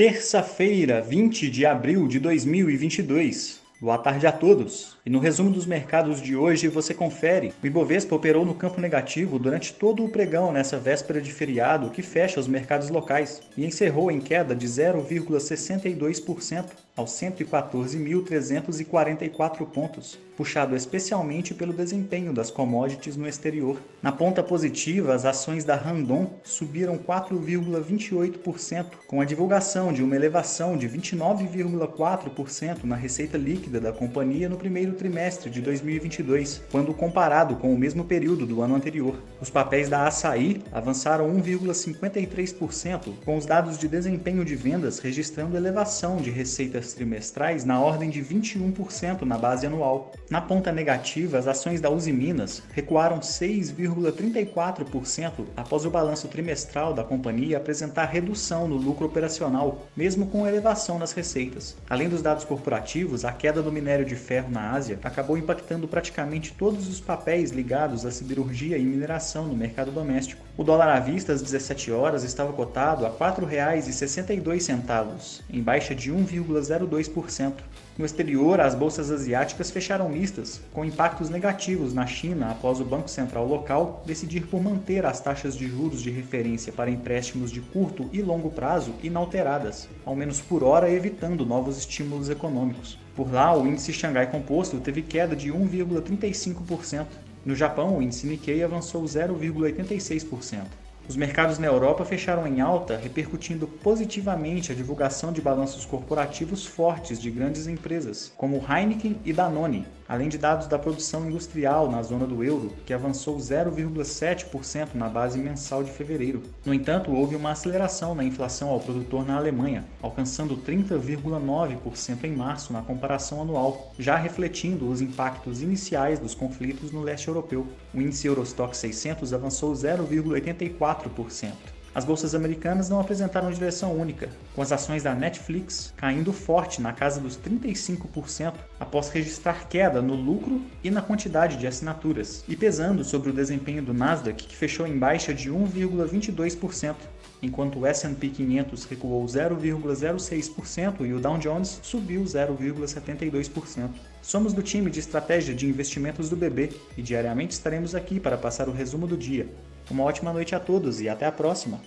Terça-feira, 20 de abril de 2022. Boa tarde a todos. E no resumo dos mercados de hoje você confere. O Ibovespa operou no campo negativo durante todo o pregão nessa véspera de feriado que fecha os mercados locais e encerrou em queda de 0,62% aos 114.344 pontos, puxado especialmente pelo desempenho das commodities no exterior. Na ponta positiva, as ações da Randon subiram 4,28%, com a divulgação de uma elevação de 29,4% na receita líquida da companhia no primeiro trimestre de 2022, quando comparado com o mesmo período do ano anterior. Os papéis da Açaí avançaram 1,53%, com os dados de desempenho de vendas registrando elevação de receitas trimestrais na ordem de 21% na base anual. Na ponta negativa, as ações da Uzi Minas recuaram 6,34% após o balanço trimestral da companhia apresentar redução no lucro operacional, mesmo com elevação nas receitas. Além dos dados corporativos, a queda do minério de ferro na Ásia acabou impactando praticamente todos os papéis ligados à siderurgia e mineração no mercado doméstico. O dólar à vista às 17 horas estava cotado a R$ 4,62, em baixa de 1,0 0,02%. No exterior, as bolsas asiáticas fecharam mistas, com impactos negativos na China após o Banco Central local decidir por manter as taxas de juros de referência para empréstimos de curto e longo prazo inalteradas, ao menos por hora evitando novos estímulos econômicos. Por lá, o índice Xangai Composto teve queda de 1,35%. No Japão, o índice Nikkei avançou 0,86%. Os mercados na Europa fecharam em alta, repercutindo positivamente a divulgação de balanços corporativos fortes de grandes empresas, como Heineken e Danone, além de dados da produção industrial na zona do euro, que avançou 0,7% na base mensal de fevereiro. No entanto, houve uma aceleração na inflação ao produtor na Alemanha, alcançando 30,9% em março na comparação anual, já refletindo os impactos iniciais dos conflitos no leste europeu. O índice Eurostock 600 avançou 0,84 4%. As bolsas americanas não apresentaram direção única, com as ações da Netflix caindo forte na casa dos 35% após registrar queda no lucro e na quantidade de assinaturas, e pesando sobre o desempenho do Nasdaq, que fechou em baixa de 1,22%, enquanto o S&P 500 recuou 0,06% e o Dow Jones subiu 0,72%. Somos do time de estratégia de investimentos do BB e diariamente estaremos aqui para passar o resumo do dia. Uma ótima noite a todos e até a próxima!